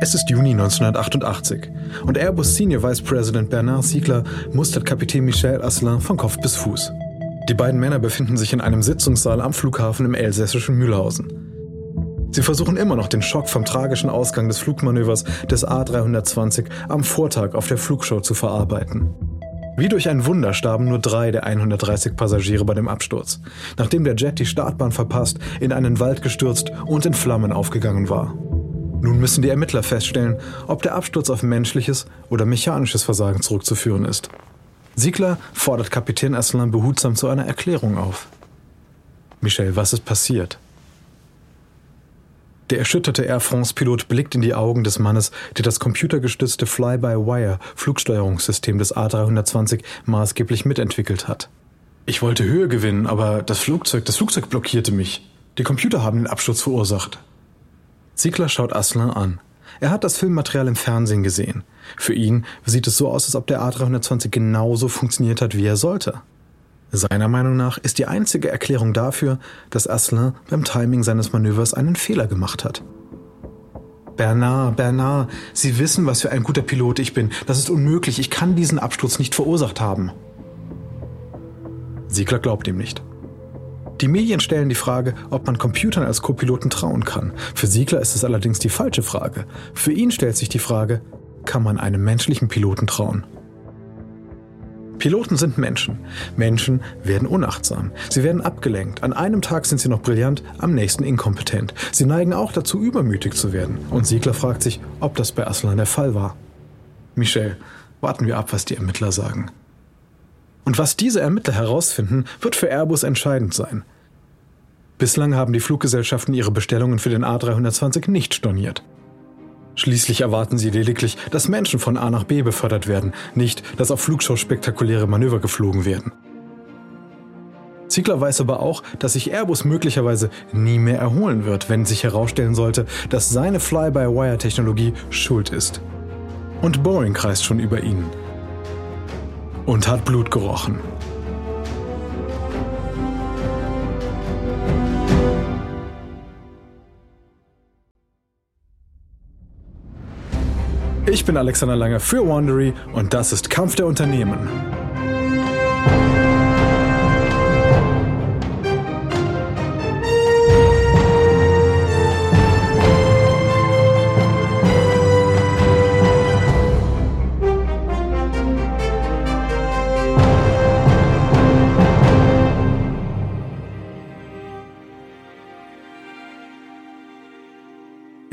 Es ist Juni 1988 und Airbus Senior Vice President Bernard Siegler mustert Kapitän Michel Asselin von Kopf bis Fuß. Die beiden Männer befinden sich in einem Sitzungssaal am Flughafen im elsässischen Mühlhausen. Sie versuchen immer noch den Schock vom tragischen Ausgang des Flugmanövers des A320 am Vortag auf der Flugshow zu verarbeiten. Wie durch ein Wunder starben nur drei der 130 Passagiere bei dem Absturz, nachdem der Jet die Startbahn verpasst, in einen Wald gestürzt und in Flammen aufgegangen war. Nun müssen die Ermittler feststellen, ob der Absturz auf menschliches oder mechanisches Versagen zurückzuführen ist. Siegler fordert Kapitän Asselin behutsam zu einer Erklärung auf. Michel, was ist passiert? Der erschütterte Air France-Pilot blickt in die Augen des Mannes, der das computergestützte Fly-by-Wire-Flugsteuerungssystem des A320 maßgeblich mitentwickelt hat. Ich wollte Höhe gewinnen, aber das Flugzeug, das Flugzeug blockierte mich. Die Computer haben den Absturz verursacht. Ziegler schaut Aslan an. Er hat das Filmmaterial im Fernsehen gesehen. Für ihn sieht es so aus, als ob der A320 genauso funktioniert hat, wie er sollte. Seiner Meinung nach ist die einzige Erklärung dafür, dass Asselin beim Timing seines Manövers einen Fehler gemacht hat. Bernard, Bernard, Sie wissen, was für ein guter Pilot ich bin. Das ist unmöglich. Ich kann diesen Absturz nicht verursacht haben. Siegler glaubt ihm nicht. Die Medien stellen die Frage, ob man Computern als Co-Piloten trauen kann. Für Siegler ist es allerdings die falsche Frage. Für ihn stellt sich die Frage, kann man einem menschlichen Piloten trauen? Piloten sind Menschen. Menschen werden unachtsam. Sie werden abgelenkt. An einem Tag sind sie noch brillant, am nächsten inkompetent. Sie neigen auch dazu, übermütig zu werden. Und Siegler fragt sich, ob das bei Aslan der Fall war. Michel, warten wir ab, was die Ermittler sagen. Und was diese Ermittler herausfinden, wird für Airbus entscheidend sein. Bislang haben die Fluggesellschaften ihre Bestellungen für den A320 nicht storniert. Schließlich erwarten sie lediglich, dass Menschen von A nach B befördert werden, nicht, dass auf Flugshow spektakuläre Manöver geflogen werden. Ziegler weiß aber auch, dass sich Airbus möglicherweise nie mehr erholen wird, wenn sich herausstellen sollte, dass seine Fly-by-Wire-Technologie schuld ist. Und Boeing kreist schon über ihnen und hat Blut gerochen. Ich bin Alexander Lange für Wandery und das ist Kampf der Unternehmen.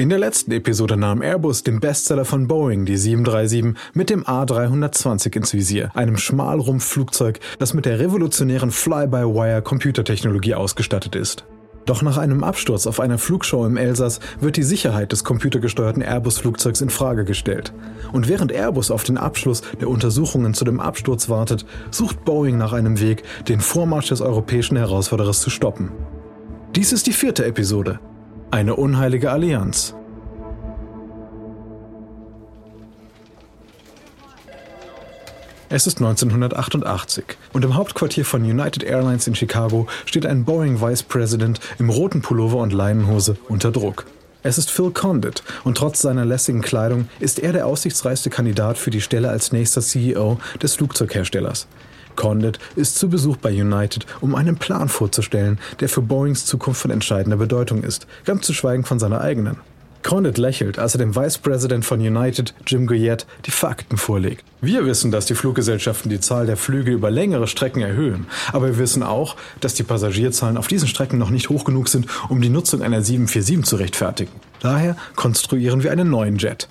In der letzten Episode nahm Airbus den Bestseller von Boeing, die 737, mit dem A320 ins Visier, einem Schmalrumpfflugzeug, das mit der revolutionären Fly-by-Wire-Computertechnologie ausgestattet ist. Doch nach einem Absturz auf einer Flugshow im Elsass wird die Sicherheit des computergesteuerten Airbus-Flugzeugs in Frage gestellt. Und während Airbus auf den Abschluss der Untersuchungen zu dem Absturz wartet, sucht Boeing nach einem Weg, den Vormarsch des europäischen Herausforderers zu stoppen. Dies ist die vierte Episode. Eine unheilige Allianz. Es ist 1988 und im Hauptquartier von United Airlines in Chicago steht ein Boeing Vice President im roten Pullover und Leinenhose unter Druck. Es ist Phil Condit und trotz seiner lässigen Kleidung ist er der aussichtsreichste Kandidat für die Stelle als nächster CEO des Flugzeugherstellers. Condit ist zu Besuch bei United, um einen Plan vorzustellen, der für Boeings Zukunft von entscheidender Bedeutung ist, ganz zu schweigen von seiner eigenen. Condit lächelt, als er dem Vice President von United, Jim Goyette, die Fakten vorlegt. Wir wissen, dass die Fluggesellschaften die Zahl der Flüge über längere Strecken erhöhen. Aber wir wissen auch, dass die Passagierzahlen auf diesen Strecken noch nicht hoch genug sind, um die Nutzung einer 747 zu rechtfertigen. Daher konstruieren wir einen neuen Jet.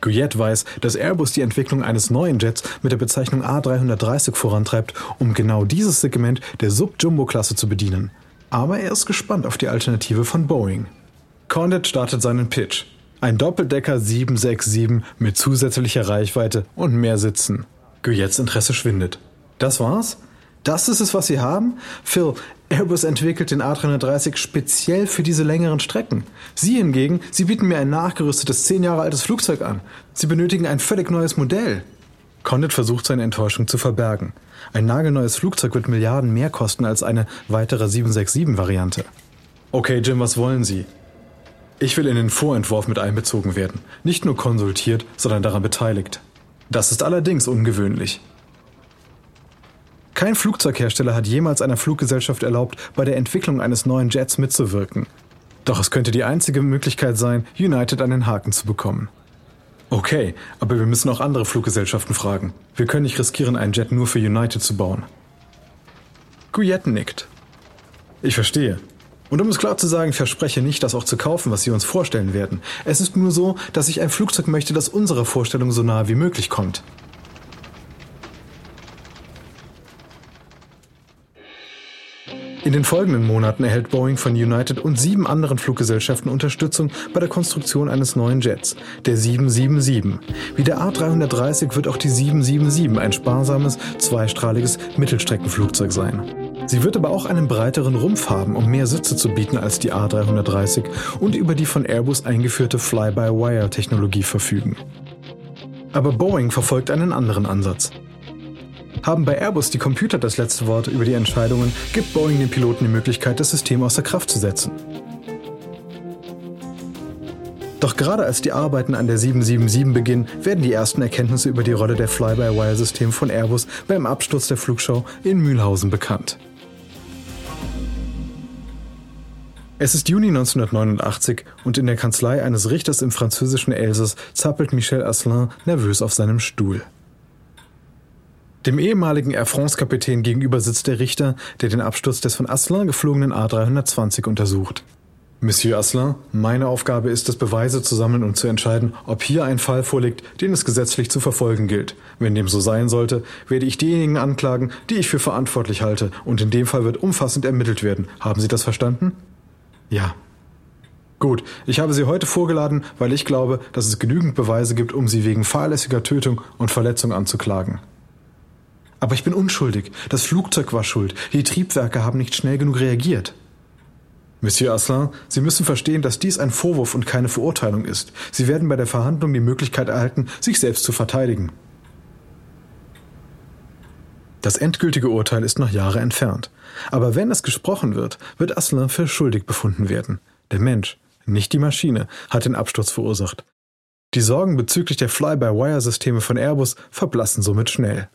Guyette weiß, dass Airbus die Entwicklung eines neuen Jets mit der Bezeichnung A330 vorantreibt, um genau dieses Segment der Sub-Jumbo-Klasse zu bedienen. Aber er ist gespannt auf die Alternative von Boeing. Condit startet seinen Pitch. Ein Doppeldecker 767 mit zusätzlicher Reichweite und mehr Sitzen. Guyettes Interesse schwindet. Das war's? Das ist es, was Sie haben? Phil, Airbus entwickelt den A330 speziell für diese längeren Strecken. Sie hingegen, Sie bieten mir ein nachgerüstetes, zehn Jahre altes Flugzeug an. Sie benötigen ein völlig neues Modell. Condit versucht seine Enttäuschung zu verbergen. Ein nagelneues Flugzeug wird Milliarden mehr kosten als eine weitere 767-Variante. Okay, Jim, was wollen Sie? Ich will in den Vorentwurf mit einbezogen werden, nicht nur konsultiert, sondern daran beteiligt. Das ist allerdings ungewöhnlich. Kein Flugzeughersteller hat jemals einer Fluggesellschaft erlaubt, bei der Entwicklung eines neuen Jets mitzuwirken. Doch es könnte die einzige Möglichkeit sein, United an den Haken zu bekommen. Okay, aber wir müssen auch andere Fluggesellschaften fragen. Wir können nicht riskieren, einen Jet nur für United zu bauen. Guyette nickt. Ich verstehe. Und um es klar zu sagen, verspreche nicht, das auch zu kaufen, was Sie uns vorstellen werden. Es ist nur so, dass ich ein Flugzeug möchte, das unserer Vorstellung so nahe wie möglich kommt. In den folgenden Monaten erhält Boeing von United und sieben anderen Fluggesellschaften Unterstützung bei der Konstruktion eines neuen Jets, der 777. Wie der A330 wird auch die 777 ein sparsames, zweistrahliges Mittelstreckenflugzeug sein. Sie wird aber auch einen breiteren Rumpf haben, um mehr Sitze zu bieten als die A330 und über die von Airbus eingeführte Fly-by-Wire-Technologie verfügen. Aber Boeing verfolgt einen anderen Ansatz. Haben bei Airbus die Computer das letzte Wort über die Entscheidungen, gibt Boeing den Piloten die Möglichkeit, das System außer Kraft zu setzen. Doch gerade als die Arbeiten an der 777 beginnen, werden die ersten Erkenntnisse über die Rolle der Fly-by-Wire-Systeme von Airbus beim Absturz der Flugschau in Mühlhausen bekannt. Es ist Juni 1989 und in der Kanzlei eines Richters im französischen Elsass zappelt Michel Asselin nervös auf seinem Stuhl. Dem ehemaligen Air France-Kapitän gegenüber sitzt der Richter, der den Absturz des von Asselin geflogenen A320 untersucht. Monsieur Asselin, meine Aufgabe ist es, Beweise zu sammeln und zu entscheiden, ob hier ein Fall vorliegt, den es gesetzlich zu verfolgen gilt. Wenn dem so sein sollte, werde ich diejenigen anklagen, die ich für verantwortlich halte, und in dem Fall wird umfassend ermittelt werden. Haben Sie das verstanden? Ja. Gut, ich habe Sie heute vorgeladen, weil ich glaube, dass es genügend Beweise gibt, um Sie wegen fahrlässiger Tötung und Verletzung anzuklagen. Aber ich bin unschuldig. Das Flugzeug war schuld. Die Triebwerke haben nicht schnell genug reagiert. Monsieur Asselin, Sie müssen verstehen, dass dies ein Vorwurf und keine Verurteilung ist. Sie werden bei der Verhandlung die Möglichkeit erhalten, sich selbst zu verteidigen. Das endgültige Urteil ist noch Jahre entfernt. Aber wenn es gesprochen wird, wird Asselin für schuldig befunden werden. Der Mensch, nicht die Maschine, hat den Absturz verursacht. Die Sorgen bezüglich der Fly-by-Wire-Systeme von Airbus verblassen somit schnell.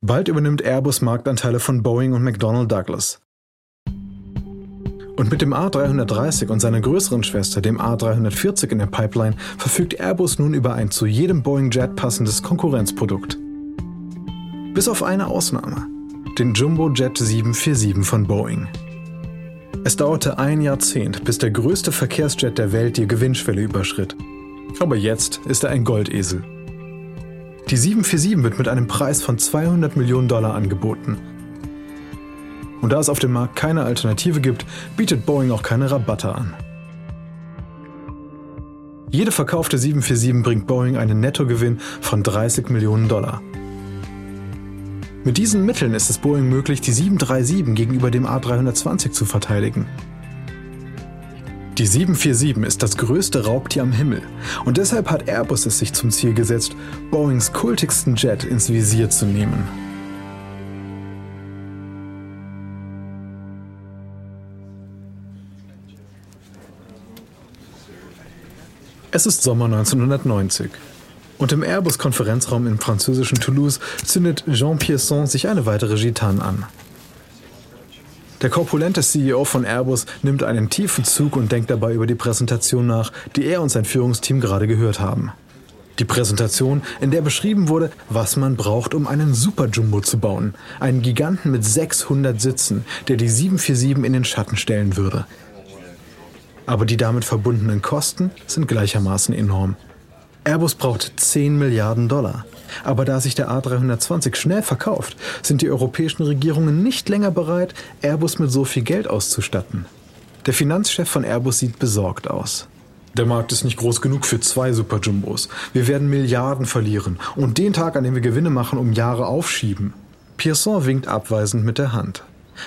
Bald übernimmt Airbus Marktanteile von Boeing und McDonnell Douglas. Und mit dem A330 und seiner größeren Schwester, dem A340 in der Pipeline, verfügt Airbus nun über ein zu jedem Boeing Jet passendes Konkurrenzprodukt. Bis auf eine Ausnahme, den Jumbo Jet 747 von Boeing. Es dauerte ein Jahrzehnt, bis der größte Verkehrsjet der Welt die Gewinnschwelle überschritt. Aber jetzt ist er ein Goldesel. Die 747 wird mit einem Preis von 200 Millionen Dollar angeboten. Und da es auf dem Markt keine Alternative gibt, bietet Boeing auch keine Rabatte an. Jede verkaufte 747 bringt Boeing einen Nettogewinn von 30 Millionen Dollar. Mit diesen Mitteln ist es Boeing möglich, die 737 gegenüber dem A320 zu verteidigen. Die 747 ist das größte Raubtier am Himmel und deshalb hat Airbus es sich zum Ziel gesetzt, Boeings kultigsten Jet ins Visier zu nehmen. Es ist Sommer 1990 und im Airbus-Konferenzraum im französischen Toulouse zündet Jean Pierson sich eine weitere Gitane an. Der korpulente CEO von Airbus nimmt einen tiefen Zug und denkt dabei über die Präsentation nach, die er und sein Führungsteam gerade gehört haben. Die Präsentation, in der beschrieben wurde, was man braucht, um einen Super Jumbo zu bauen. Einen Giganten mit 600 Sitzen, der die 747 in den Schatten stellen würde. Aber die damit verbundenen Kosten sind gleichermaßen enorm. Airbus braucht 10 Milliarden Dollar. Aber da sich der A320 schnell verkauft, sind die europäischen Regierungen nicht länger bereit, Airbus mit so viel Geld auszustatten. Der Finanzchef von Airbus sieht besorgt aus. Der Markt ist nicht groß genug für zwei Super Jumbos. Wir werden Milliarden verlieren und den Tag, an dem wir Gewinne machen, um Jahre aufschieben. Pierson winkt abweisend mit der Hand.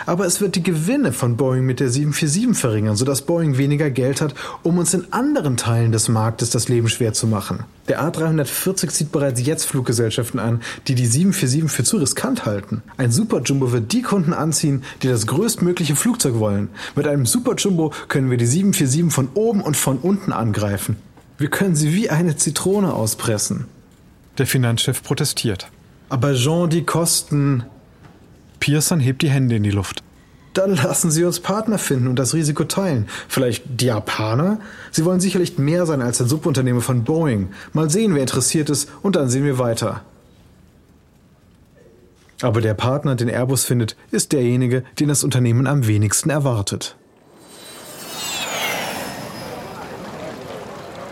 Aber es wird die Gewinne von Boeing mit der 747 verringern, sodass Boeing weniger Geld hat, um uns in anderen Teilen des Marktes das Leben schwer zu machen. Der A340 zieht bereits jetzt Fluggesellschaften an, die die 747 für zu riskant halten. Ein Super Jumbo wird die Kunden anziehen, die das größtmögliche Flugzeug wollen. Mit einem Super Jumbo können wir die 747 von oben und von unten angreifen. Wir können sie wie eine Zitrone auspressen. Der Finanzchef protestiert. Aber Jean, die Kosten. Pearson hebt die Hände in die Luft. Dann lassen Sie uns Partner finden und das Risiko teilen. Vielleicht die Japaner? Sie wollen sicherlich mehr sein als ein Subunternehmer von Boeing. Mal sehen, wer interessiert ist, und dann sehen wir weiter. Aber der Partner, den Airbus findet, ist derjenige, den das Unternehmen am wenigsten erwartet.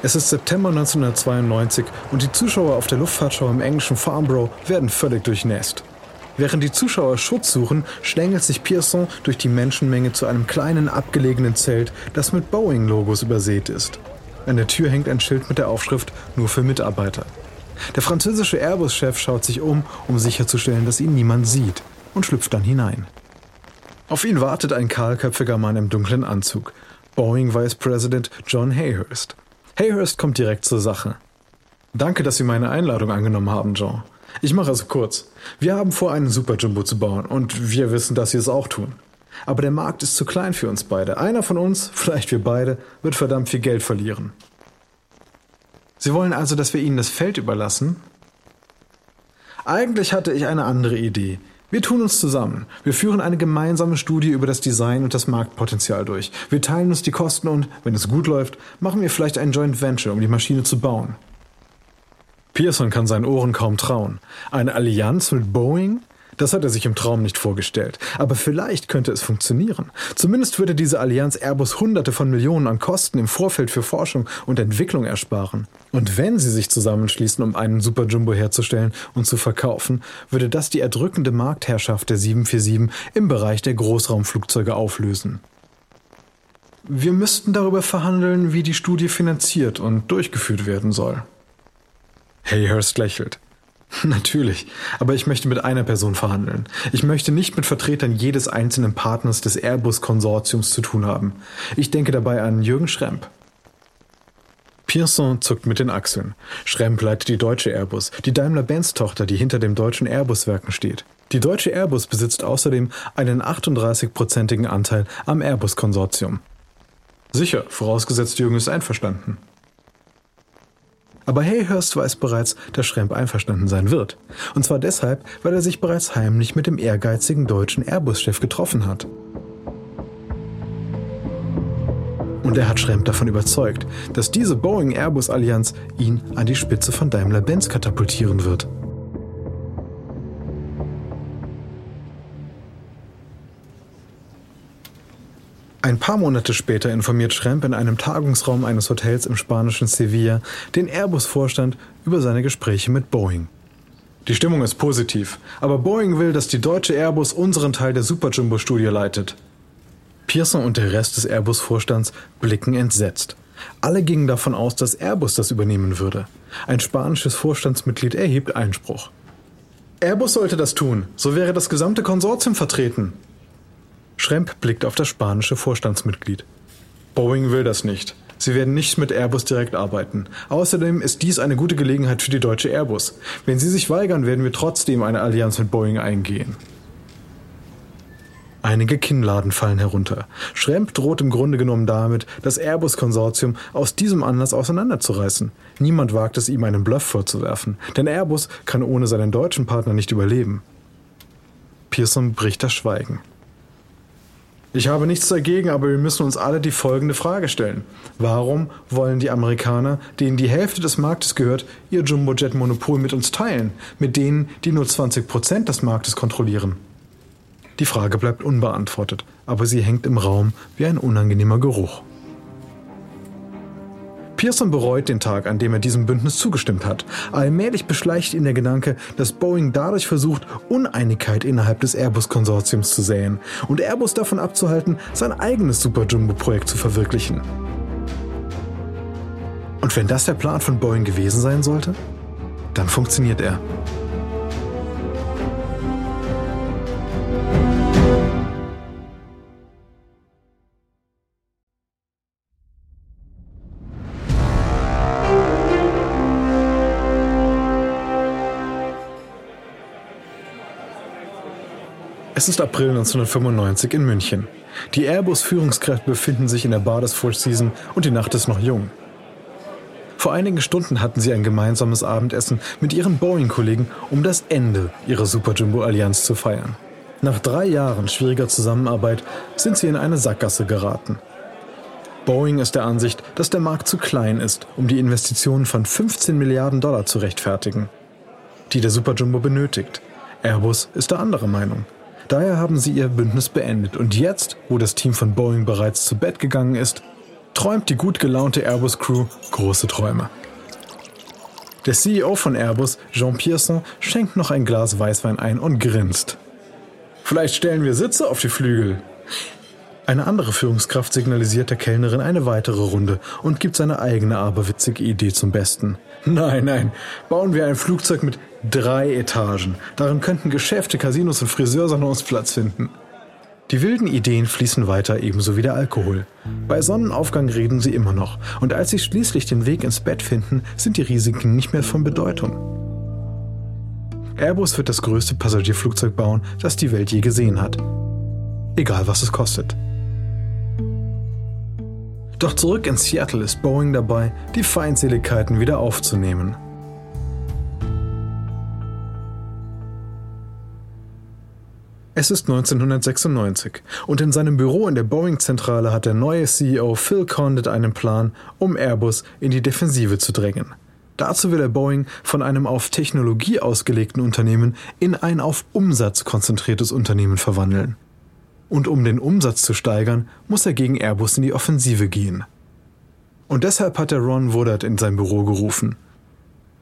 Es ist September 1992 und die Zuschauer auf der Luftfahrtschau im englischen Farnborough werden völlig durchnässt. Während die Zuschauer Schutz suchen, schlängelt sich Pearson durch die Menschenmenge zu einem kleinen abgelegenen Zelt, das mit Boeing-Logos übersät ist. An der Tür hängt ein Schild mit der Aufschrift Nur für Mitarbeiter. Der französische Airbus-Chef schaut sich um, um sicherzustellen, dass ihn niemand sieht, und schlüpft dann hinein. Auf ihn wartet ein kahlköpfiger Mann im dunklen Anzug, Boeing Vice President John Hayhurst. Hayhurst kommt direkt zur Sache. Danke, dass Sie meine Einladung angenommen haben, John. Ich mache es kurz. Wir haben vor, einen Super Jumbo zu bauen und wir wissen, dass Sie es auch tun. Aber der Markt ist zu klein für uns beide. Einer von uns, vielleicht wir beide, wird verdammt viel Geld verlieren. Sie wollen also, dass wir Ihnen das Feld überlassen? Eigentlich hatte ich eine andere Idee. Wir tun uns zusammen. Wir führen eine gemeinsame Studie über das Design und das Marktpotenzial durch. Wir teilen uns die Kosten und, wenn es gut läuft, machen wir vielleicht ein Joint Venture, um die Maschine zu bauen. Pearson kann seinen Ohren kaum trauen. Eine Allianz mit Boeing? Das hat er sich im Traum nicht vorgestellt. Aber vielleicht könnte es funktionieren. Zumindest würde diese Allianz Airbus Hunderte von Millionen an Kosten im Vorfeld für Forschung und Entwicklung ersparen. Und wenn sie sich zusammenschließen, um einen Super Jumbo herzustellen und zu verkaufen, würde das die erdrückende Marktherrschaft der 747 im Bereich der Großraumflugzeuge auflösen. Wir müssten darüber verhandeln, wie die Studie finanziert und durchgeführt werden soll. Hayhurst lächelt. Natürlich, aber ich möchte mit einer Person verhandeln. Ich möchte nicht mit Vertretern jedes einzelnen Partners des Airbus-Konsortiums zu tun haben. Ich denke dabei an Jürgen Schremp. Pearson zuckt mit den Achseln. Schremp leitet die deutsche Airbus, die Daimler-Benz-Tochter, die hinter dem deutschen Airbus-Werken steht. Die deutsche Airbus besitzt außerdem einen 38-prozentigen Anteil am Airbus-Konsortium. Sicher, vorausgesetzt Jürgen ist einverstanden. Aber Hayhurst weiß bereits, dass Schremp einverstanden sein wird. Und zwar deshalb, weil er sich bereits heimlich mit dem ehrgeizigen deutschen Airbus-Chef getroffen hat. Und er hat Schremp davon überzeugt, dass diese Boeing-Airbus-Allianz ihn an die Spitze von Daimler-Benz katapultieren wird. Ein paar Monate später informiert Schremp in einem Tagungsraum eines Hotels im spanischen Sevilla den Airbus-Vorstand über seine Gespräche mit Boeing. Die Stimmung ist positiv, aber Boeing will, dass die deutsche Airbus unseren Teil der Super Jumbo-Studie leitet. Pearson und der Rest des Airbus-Vorstands blicken entsetzt. Alle gingen davon aus, dass Airbus das übernehmen würde. Ein spanisches Vorstandsmitglied erhebt Einspruch. Airbus sollte das tun, so wäre das gesamte Konsortium vertreten, Schremp blickt auf das spanische Vorstandsmitglied. Boeing will das nicht. Sie werden nicht mit Airbus direkt arbeiten. Außerdem ist dies eine gute Gelegenheit für die deutsche Airbus. Wenn sie sich weigern, werden wir trotzdem eine Allianz mit Boeing eingehen. Einige Kinnladen fallen herunter. Schremp droht im Grunde genommen damit, das Airbus-Konsortium aus diesem Anlass auseinanderzureißen. Niemand wagt es ihm einen Bluff vorzuwerfen, denn Airbus kann ohne seinen deutschen Partner nicht überleben. Pearson bricht das Schweigen. Ich habe nichts dagegen, aber wir müssen uns alle die folgende Frage stellen. Warum wollen die Amerikaner, denen die Hälfte des Marktes gehört, ihr Jumbojet-Monopol mit uns teilen, mit denen, die nur 20 Prozent des Marktes kontrollieren? Die Frage bleibt unbeantwortet, aber sie hängt im Raum wie ein unangenehmer Geruch. Pearson bereut den Tag, an dem er diesem Bündnis zugestimmt hat. Allmählich beschleicht ihn der Gedanke, dass Boeing dadurch versucht, Uneinigkeit innerhalb des Airbus-Konsortiums zu säen und Airbus davon abzuhalten, sein eigenes Super Jumbo-Projekt zu verwirklichen. Und wenn das der Plan von Boeing gewesen sein sollte, dann funktioniert er. Es ist April 1995 in München. Die Airbus-Führungskräfte befinden sich in der Bar des Four Seasons und die Nacht ist noch jung. Vor einigen Stunden hatten sie ein gemeinsames Abendessen mit ihren Boeing-Kollegen, um das Ende ihrer Super Jumbo-Allianz zu feiern. Nach drei Jahren schwieriger Zusammenarbeit sind sie in eine Sackgasse geraten. Boeing ist der Ansicht, dass der Markt zu klein ist, um die Investitionen von 15 Milliarden Dollar zu rechtfertigen, die der Super Jumbo benötigt. Airbus ist der andere Meinung. Daher haben sie ihr Bündnis beendet und jetzt, wo das Team von Boeing bereits zu Bett gegangen ist, träumt die gut gelaunte Airbus-Crew große Träume. Der CEO von Airbus, Jean Pierson, schenkt noch ein Glas Weißwein ein und grinst. Vielleicht stellen wir Sitze auf die Flügel. Eine andere Führungskraft signalisiert der Kellnerin eine weitere Runde und gibt seine eigene aberwitzige Idee zum Besten. Nein, nein, bauen wir ein Flugzeug mit drei Etagen. Darin könnten Geschäfte, Casinos und Friseursalons Platz finden. Die wilden Ideen fließen weiter, ebenso wie der Alkohol. Bei Sonnenaufgang reden sie immer noch, und als sie schließlich den Weg ins Bett finden, sind die Risiken nicht mehr von Bedeutung. Airbus wird das größte Passagierflugzeug bauen, das die Welt je gesehen hat. Egal was es kostet. Doch zurück in Seattle ist Boeing dabei, die Feindseligkeiten wieder aufzunehmen. Es ist 1996 und in seinem Büro in der Boeing-Zentrale hat der neue CEO Phil Condit einen Plan, um Airbus in die Defensive zu drängen. Dazu will er Boeing von einem auf Technologie ausgelegten Unternehmen in ein auf Umsatz konzentriertes Unternehmen verwandeln. Und um den Umsatz zu steigern, muss er gegen Airbus in die Offensive gehen. Und deshalb hat er Ron Woodard in sein Büro gerufen.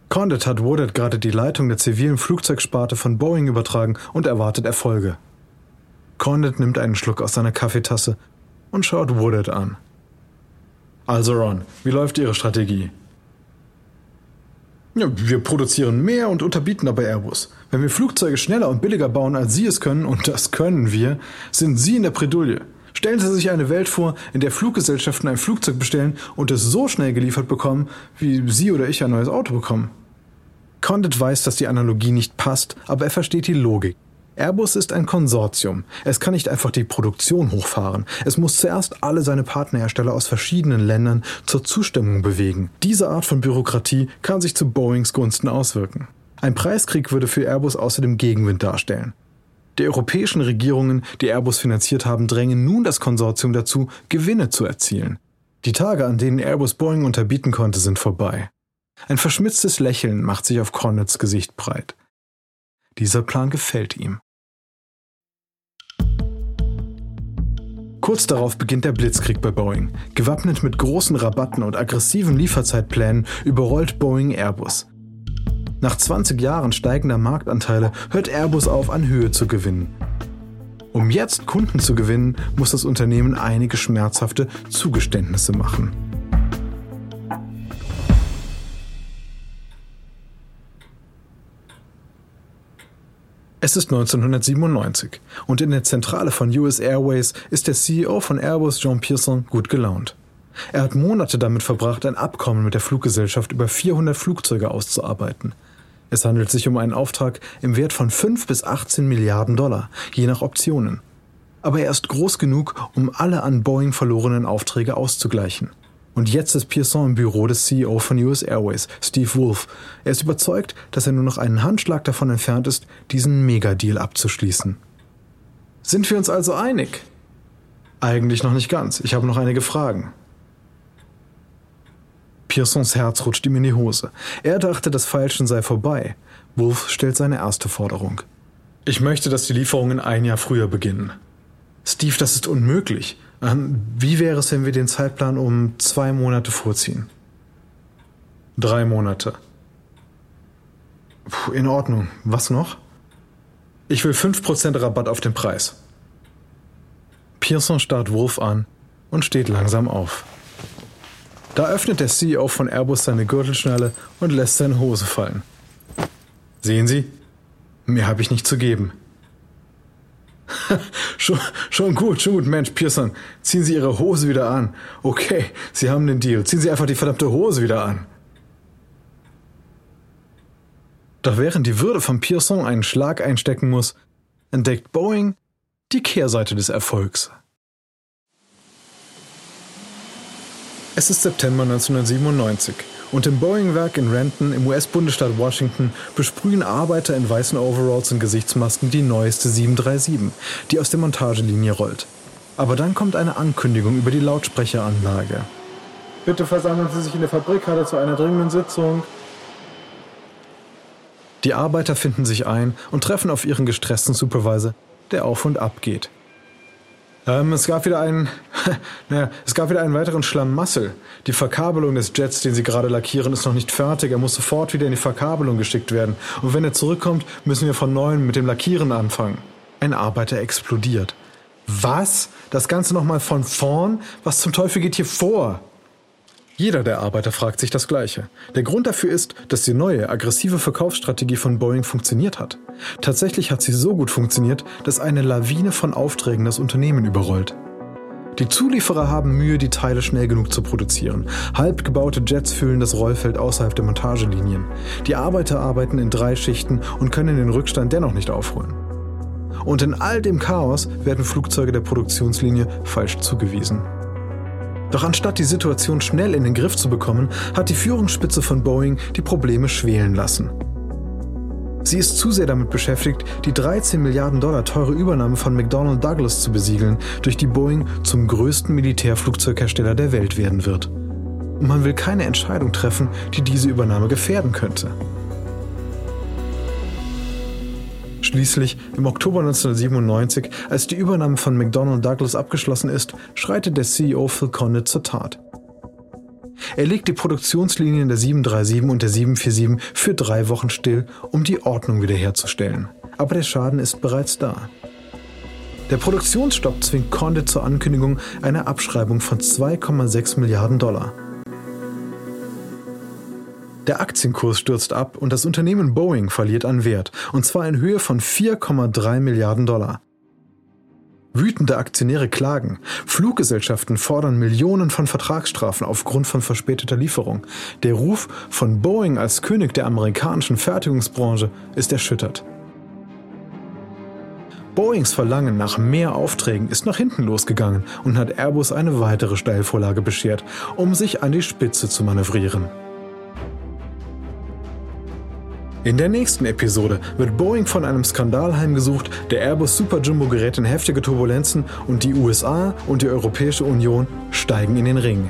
Condit hat Woodard gerade die Leitung der zivilen Flugzeugsparte von Boeing übertragen und erwartet Erfolge. Condit nimmt einen Schluck aus seiner Kaffeetasse und schaut Woodard an. Also Ron, wie läuft Ihre Strategie? Ja, wir produzieren mehr und unterbieten dabei Airbus. Wenn wir Flugzeuge schneller und billiger bauen, als Sie es können, und das können wir, sind Sie in der Bredouille. Stellen Sie sich eine Welt vor, in der Fluggesellschaften ein Flugzeug bestellen und es so schnell geliefert bekommen, wie Sie oder ich ein neues Auto bekommen. Condit weiß, dass die Analogie nicht passt, aber er versteht die Logik. Airbus ist ein Konsortium. Es kann nicht einfach die Produktion hochfahren. Es muss zuerst alle seine Partnerhersteller aus verschiedenen Ländern zur Zustimmung bewegen. Diese Art von Bürokratie kann sich zu Boeings Gunsten auswirken. Ein Preiskrieg würde für Airbus außerdem Gegenwind darstellen. Die europäischen Regierungen, die Airbus finanziert haben, drängen nun das Konsortium dazu, Gewinne zu erzielen. Die Tage, an denen Airbus Boeing unterbieten konnte, sind vorbei. Ein verschmitztes Lächeln macht sich auf Cornets Gesicht breit. Dieser Plan gefällt ihm. Kurz darauf beginnt der Blitzkrieg bei Boeing. Gewappnet mit großen Rabatten und aggressiven Lieferzeitplänen überrollt Boeing Airbus. Nach 20 Jahren steigender Marktanteile hört Airbus auf, an Höhe zu gewinnen. Um jetzt Kunden zu gewinnen, muss das Unternehmen einige schmerzhafte Zugeständnisse machen. Es ist 1997 und in der Zentrale von US Airways ist der CEO von Airbus Jean Pierson gut gelaunt. Er hat Monate damit verbracht, ein Abkommen mit der Fluggesellschaft über 400 Flugzeuge auszuarbeiten. Es handelt sich um einen Auftrag im Wert von 5 bis 18 Milliarden Dollar, je nach Optionen. Aber er ist groß genug, um alle an Boeing verlorenen Aufträge auszugleichen. Und jetzt ist Pearson im Büro des CEO von US Airways, Steve Wolf. Er ist überzeugt, dass er nur noch einen Handschlag davon entfernt ist, diesen Megadeal abzuschließen. Sind wir uns also einig? Eigentlich noch nicht ganz. Ich habe noch einige Fragen. Pearsons Herz rutscht ihm in die Hose. Er dachte, das Feilschen sei vorbei. Wolf stellt seine erste Forderung. Ich möchte, dass die Lieferungen ein Jahr früher beginnen. Steve, das ist unmöglich. Ähm, wie wäre es, wenn wir den Zeitplan um zwei Monate vorziehen? Drei Monate. Puh, in Ordnung. Was noch? Ich will 5% Rabatt auf den Preis. Pearson starrt Wolf an und steht langsam auf. Da öffnet der CEO von Airbus seine Gürtelschnalle und lässt seine Hose fallen. Sehen Sie? Mehr habe ich nicht zu geben. schon, schon gut, schon gut, Mensch, Pearson. Ziehen Sie Ihre Hose wieder an. Okay, Sie haben den Deal. Ziehen Sie einfach die verdammte Hose wieder an. Doch während die Würde von Pearson einen Schlag einstecken muss, entdeckt Boeing, die Kehrseite des Erfolgs. Es ist September 1997 und im Boeing-Werk in Renton im US-Bundesstaat Washington besprühen Arbeiter in weißen Overalls und Gesichtsmasken die neueste 737, die aus der Montagelinie rollt. Aber dann kommt eine Ankündigung über die Lautsprecheranlage. Bitte versammeln Sie sich in der Fabrikhalle zu einer dringenden Sitzung. Die Arbeiter finden sich ein und treffen auf ihren gestressten Supervisor, der auf und ab geht. Ähm, es gab wieder einen, naja, es gab wieder einen weiteren Schlamassel. Die Verkabelung des Jets, den sie gerade lackieren, ist noch nicht fertig. Er muss sofort wieder in die Verkabelung geschickt werden. Und wenn er zurückkommt, müssen wir von neuem mit dem Lackieren anfangen. Ein Arbeiter explodiert. Was? Das Ganze nochmal von vorn? Was zum Teufel geht hier vor? Jeder der Arbeiter fragt sich das Gleiche. Der Grund dafür ist, dass die neue, aggressive Verkaufsstrategie von Boeing funktioniert hat. Tatsächlich hat sie so gut funktioniert, dass eine Lawine von Aufträgen das Unternehmen überrollt. Die Zulieferer haben Mühe, die Teile schnell genug zu produzieren. Halb gebaute Jets füllen das Rollfeld außerhalb der Montagelinien. Die Arbeiter arbeiten in drei Schichten und können den Rückstand dennoch nicht aufholen. Und in all dem Chaos werden Flugzeuge der Produktionslinie falsch zugewiesen. Doch anstatt die Situation schnell in den Griff zu bekommen, hat die Führungsspitze von Boeing die Probleme schwelen lassen. Sie ist zu sehr damit beschäftigt, die 13 Milliarden Dollar teure Übernahme von McDonnell Douglas zu besiegeln, durch die Boeing zum größten Militärflugzeughersteller der Welt werden wird. Und man will keine Entscheidung treffen, die diese Übernahme gefährden könnte. Schließlich, im Oktober 1997, als die Übernahme von McDonnell Douglas abgeschlossen ist, schreitet der CEO Phil Condit zur Tat. Er legt die Produktionslinien der 737 und der 747 für drei Wochen still, um die Ordnung wiederherzustellen. Aber der Schaden ist bereits da. Der Produktionsstopp zwingt Condit zur Ankündigung einer Abschreibung von 2,6 Milliarden Dollar. Der Aktienkurs stürzt ab und das Unternehmen Boeing verliert an Wert, und zwar in Höhe von 4,3 Milliarden Dollar. Wütende Aktionäre klagen. Fluggesellschaften fordern Millionen von Vertragsstrafen aufgrund von verspäteter Lieferung. Der Ruf von Boeing als König der amerikanischen Fertigungsbranche ist erschüttert. Boeings Verlangen nach mehr Aufträgen ist nach hinten losgegangen und hat Airbus eine weitere Steilvorlage beschert, um sich an die Spitze zu manövrieren. In der nächsten Episode wird Boeing von einem Skandal heimgesucht, der Airbus Super Jumbo gerät in heftige Turbulenzen und die USA und die Europäische Union steigen in den Ring.